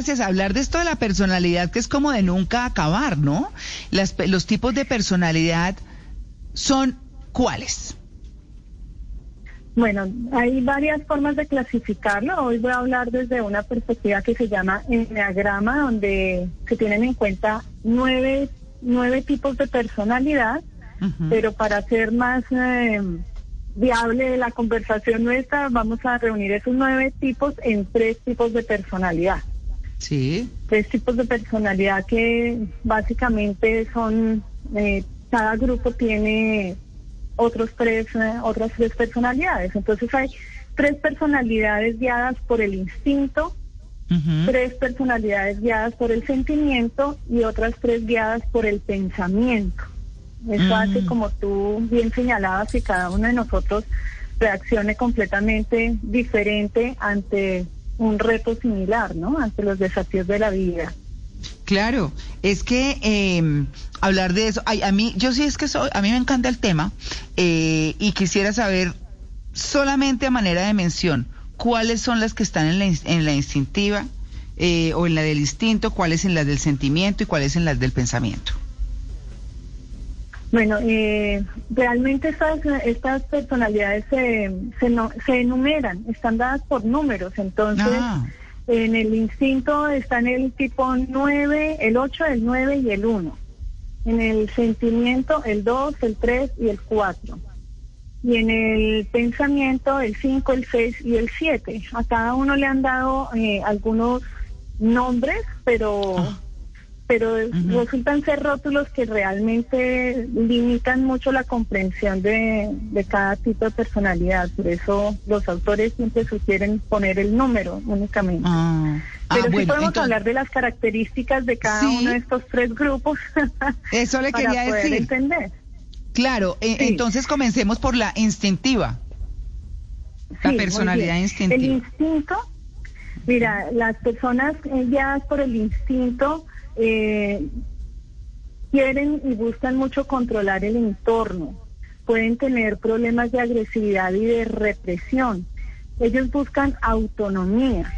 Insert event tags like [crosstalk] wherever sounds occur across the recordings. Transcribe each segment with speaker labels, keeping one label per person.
Speaker 1: Gracias. Hablar de esto de la personalidad que es como de nunca acabar, ¿no? Las, los tipos de personalidad son ¿cuáles?
Speaker 2: Bueno, hay varias formas de clasificarlo. Hoy voy a hablar desde una perspectiva que se llama enneagrama, donde se tienen en cuenta nueve, nueve tipos de personalidad, pero para hacer más eh, viable la conversación nuestra, vamos a reunir esos nueve tipos en tres tipos de personalidad.
Speaker 1: Sí.
Speaker 2: Tres tipos de personalidad que básicamente son, eh, cada grupo tiene otros tres, eh, otras tres personalidades. Entonces hay tres personalidades guiadas por el instinto, tres personalidades guiadas por el sentimiento y otras tres guiadas por el pensamiento. Eso hace, como tú bien señalabas, que cada uno de nosotros reaccione completamente diferente ante un reto similar, ¿no? Ante los desafíos de la vida.
Speaker 1: Claro, es que eh, hablar de eso, ay, a mí, yo sí es que soy, a mí me encanta el tema eh, y quisiera saber solamente a manera de mención cuáles son las que están en la, en la instintiva eh, o en la del instinto, cuáles en las del sentimiento y cuáles en las del pensamiento.
Speaker 2: Bueno, eh, realmente estas, estas personalidades se, se, no, se enumeran, están dadas por números, entonces
Speaker 1: Ah.
Speaker 2: en el instinto están el tipo 9, el 8, el 9 y el 1. En el sentimiento el 2, el 3 y el 4. Y en el pensamiento el 5, el 6 y el 7. A cada uno le han dado eh, algunos nombres, pero pero resultan ser rótulos que realmente limitan mucho la comprensión de, de cada tipo de personalidad. Por eso los autores siempre sugieren poner el número únicamente.
Speaker 1: Ah, ah,
Speaker 2: Pero sí
Speaker 1: bueno,
Speaker 2: podemos
Speaker 1: entonces-
Speaker 2: hablar de las características de cada
Speaker 1: Sí.
Speaker 2: uno de estos tres grupos [laughs]
Speaker 1: Eso le [laughs]
Speaker 2: para
Speaker 1: quería
Speaker 2: poder
Speaker 1: decir.
Speaker 2: entender.
Speaker 1: Claro,
Speaker 2: Sí.
Speaker 1: entonces comencemos por la instintiva. La
Speaker 2: Sí,
Speaker 1: personalidad instintiva.
Speaker 2: El instinto, mira, las personas guiadas por el instinto eh, quieren y buscan mucho controlar el entorno. Pueden tener problemas de agresividad y de represión. Ellos buscan autonomía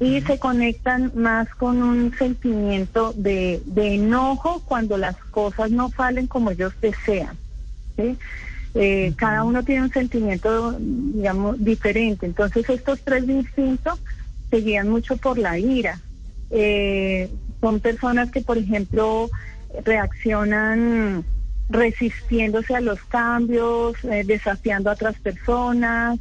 Speaker 2: y se conectan más con un sentimiento de, de enojo cuando las cosas no salen como ellos desean. ¿sí? Eh, Cada uno tiene un sentimiento, digamos, diferente. Entonces estos tres instintos se guían mucho por la ira. Eh, son personas que, por ejemplo, reaccionan resistiéndose a los cambios, eh, desafiando a otras personas,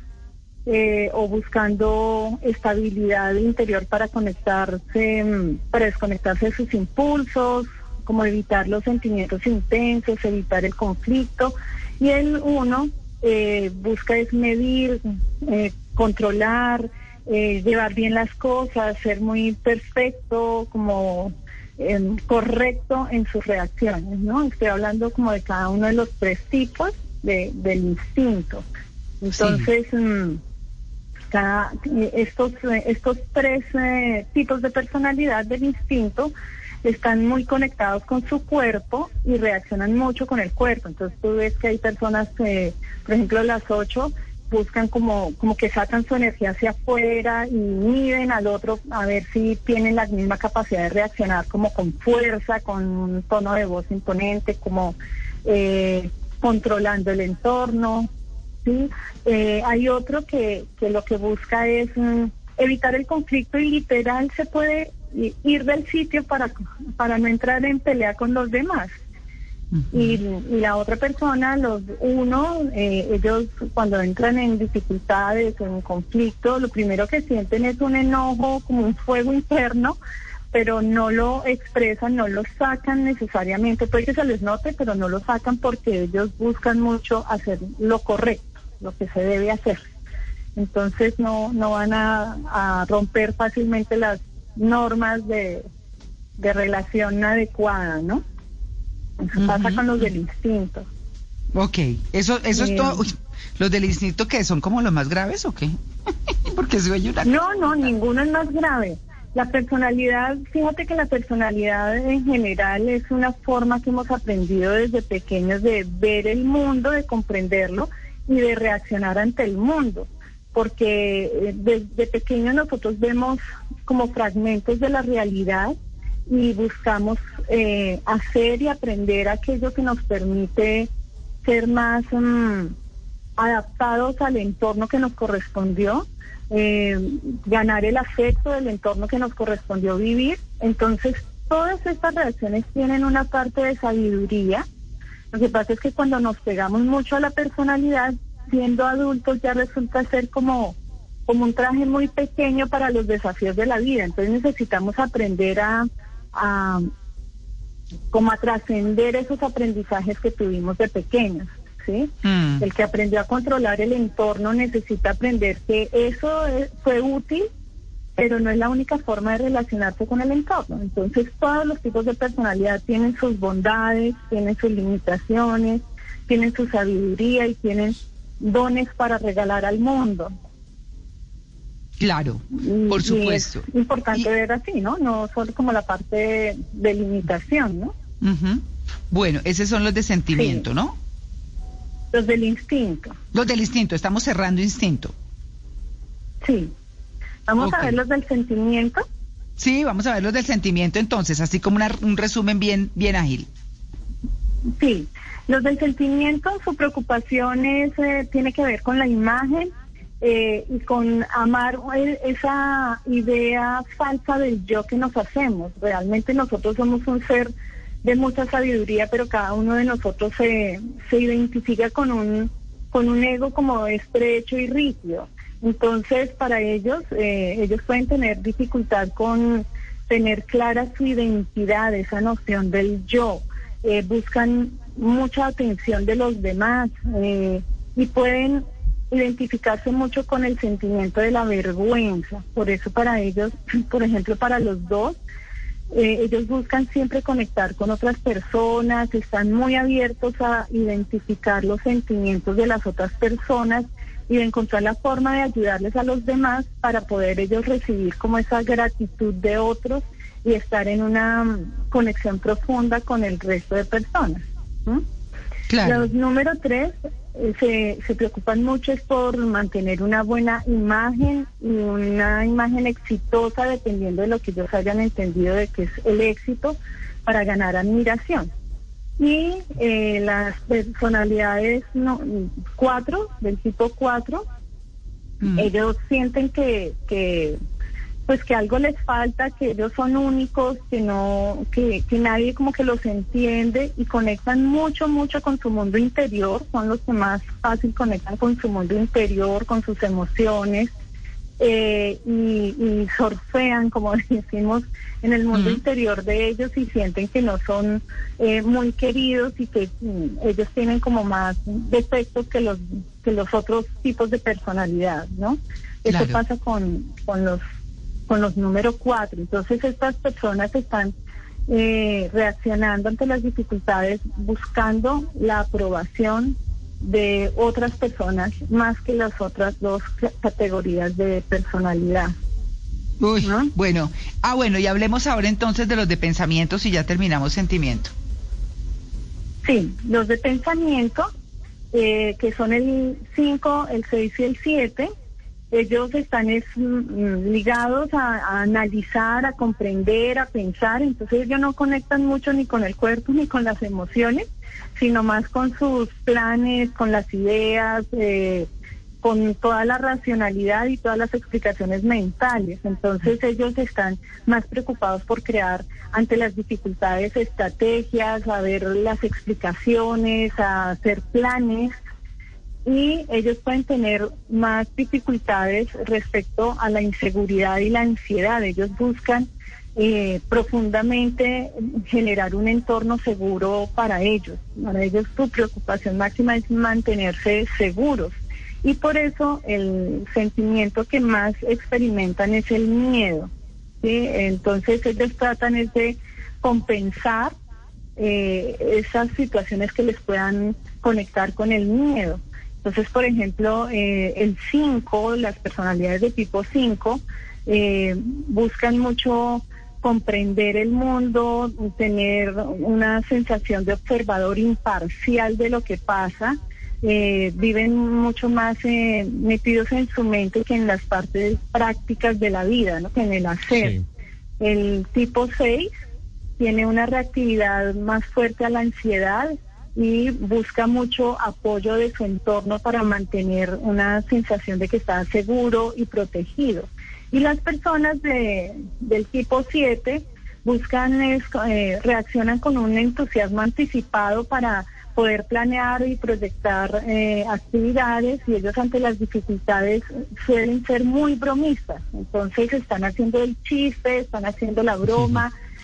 Speaker 2: eh, o buscando estabilidad interior para conectarse, mm, para desconectarse de sus impulsos, como evitar los sentimientos intensos, evitar el conflicto. Y el uno eh, busca es medir, eh, controlar, eh, llevar bien las cosas, ser muy perfecto, como em, correcto en sus reacciones, ¿no? Estoy hablando como de cada uno de los tres tipos de, del instinto. Entonces, mm, cada, eh, estos, eh, estos tres eh, tipos de personalidad del instinto están muy conectados con su cuerpo y reaccionan mucho con el cuerpo. Entonces tú ves que hay personas, que, por ejemplo, las ocho buscan como, como que sacan su energía hacia afuera y miden al otro a ver si tienen la misma capacidad de reaccionar como con fuerza, con un tono de voz imponente, como eh, controlando el entorno. ¿sí? Eh, hay otro que, que lo que busca es mm, evitar el conflicto y literal se puede ir del sitio para, para no entrar en pelea con los demás. Y, y la otra persona, los uno, eh, ellos cuando entran en dificultades, en conflicto, lo primero que sienten es un enojo, como un fuego interno, pero no lo expresan, no lo sacan necesariamente, puede que se les note, pero no lo sacan porque ellos buscan mucho hacer lo correcto, lo que se debe hacer. Entonces no, no van a, a romper fácilmente las, normas de, de relación adecuada, ¿no? Eso pasa con los del instinto.
Speaker 1: Ok, eso, eso es
Speaker 2: Eh.
Speaker 1: todo. Uy, ¿Los del instinto que son como los más graves o qué? [laughs] Porque se oye una...
Speaker 2: No, no, ninguno es más grave. La personalidad, fíjate que la personalidad en general es una forma que hemos aprendido desde pequeños de ver el mundo, de comprenderlo y de reaccionar ante el mundo. Porque eh, desde pequeños nosotros vemos como fragmentos de la realidad y buscamos eh, hacer y aprender aquello que nos permite ser más mm, adaptados al entorno que nos correspondió, eh, ganar el afecto del entorno que nos correspondió vivir. Entonces, todas estas reacciones tienen una parte de sabiduría. Lo que pasa es que cuando nos pegamos mucho a la personalidad, siendo adultos ya resulta ser como, como un traje muy pequeño para los desafíos de la vida. Entonces necesitamos aprender a, a como a trascender esos aprendizajes que tuvimos de pequeños, ¿sí?
Speaker 1: Mm.
Speaker 2: El que aprendió a controlar el entorno necesita aprender que eso eh, fue útil, pero no es la única forma de relacionarse con el entorno. Entonces, todos los tipos de personalidad tienen sus bondades, tienen sus limitaciones, tienen su sabiduría y tienen dones para regalar al mundo.
Speaker 1: Claro, por
Speaker 2: y
Speaker 1: supuesto.
Speaker 2: es importante
Speaker 1: Y-
Speaker 2: ver así, ¿no? No solo como la parte de, de limitación, ¿no?
Speaker 1: Ujú. Bueno, esos son los de sentimiento,
Speaker 2: Sí.
Speaker 1: ¿no?
Speaker 2: Los del instinto.
Speaker 1: Los del instinto, estamos cerrando instinto.
Speaker 2: Sí. Vamos a ver los del sentimiento.
Speaker 1: Sí, vamos a ver los del sentimiento entonces, así como una- un resumen bien, bien ágil.
Speaker 2: Sí, los del sentimiento, su preocupación es, eh, tiene que ver con la imagen eh, y con amar eh, esa idea falsa del yo que nos hacemos. Realmente nosotros somos un ser de mucha sabiduría, pero cada uno de nosotros se, se identifica con un, con un ego como estrecho y rígido. Entonces, para ellos, eh, ellos pueden tener dificultad con tener clara su identidad, esa noción del yo. Eh, buscan mucha atención de los demás eh, y pueden identificarse mucho con el sentimiento de la vergüenza. Por eso para ellos, [clears throat] por ejemplo, para los dos, eh, ellos buscan siempre conectar con otras personas, están muy abiertos a identificar los sentimientos de las otras personas y de encontrar la forma de ayudarles a los demás para poder ellos recibir como esa gratitud de otros y estar en una mm, conexión profunda con el resto de personas.
Speaker 1: Claro.
Speaker 2: Los número tres se, se preocupan mucho es por mantener una buena imagen y una imagen exitosa dependiendo de lo que ellos hayan entendido de que es el éxito para ganar admiración. Y eh, las personalidades no, cuatro, del tipo cuatro,
Speaker 1: Mm.
Speaker 2: ellos sienten que, que pues que algo les falta, que ellos son únicos, que no, que, que nadie como que los entiende y conectan mucho, mucho con su mundo interior, son los que más fácil conectan con su mundo interior, con sus emociones, eh, y, y surfean, como [laughs] decimos, en el mundo interior de ellos y sienten que no son eh, muy queridos y que mm, ellos tienen como más defectos que los que los otros tipos de personalidad, ¿no? Eso
Speaker 1: Claro.
Speaker 2: pasa con, con los con los número cuatro. Entonces estas personas están eh, reaccionando ante las dificultades buscando la aprobación de otras personas más que las otras dos ca- categorías de personalidad.
Speaker 1: Uy,
Speaker 2: ¿no?
Speaker 1: bueno. Ah, bueno, y hablemos ahora entonces de los de pensamientos y ya terminamos sentimiento.
Speaker 2: Sí, los de pensamiento, eh, que son el 5, el 6 y el 7, ellos están es, mm, ligados a, a analizar, a comprender, a pensar, entonces ellos no conectan mucho ni con el cuerpo ni con las emociones, sino más con sus planes, con las ideas, eh, con toda la racionalidad y todas las explicaciones mentales. Entonces ellos están más preocupados por crear ante las dificultades estrategias, a ver las explicaciones, a hacer planes y ellos pueden tener más dificultades respecto a la inseguridad y la ansiedad. Ellos buscan eh, profundamente generar un entorno seguro para ellos. Para ellos su preocupación máxima es mantenerse seguros. Y por eso el sentimiento que más experimentan es el miedo. Entonces ellos tratan es de compensar eh, esas situaciones que les puedan conectar con el miedo. Entonces, por ejemplo, eh, el 5, las personalidades de tipo 5, eh, buscan mucho comprender el mundo, tener una sensación de observador imparcial de lo que pasa, eh, viven mucho más eh, metidos en su mente que en las partes prácticas de la vida, ¿no? que en el hacer. El tipo 6 tiene una reactividad más fuerte a la ansiedad y busca mucho apoyo de su entorno para mantener una sensación de que está seguro y protegido. Y las personas de, del tipo 7 buscan, eh, reaccionan con un entusiasmo anticipado para poder planear y proyectar eh, actividades y ellos ante las dificultades suelen ser muy bromistas. Entonces están haciendo el chiste, están haciendo la broma.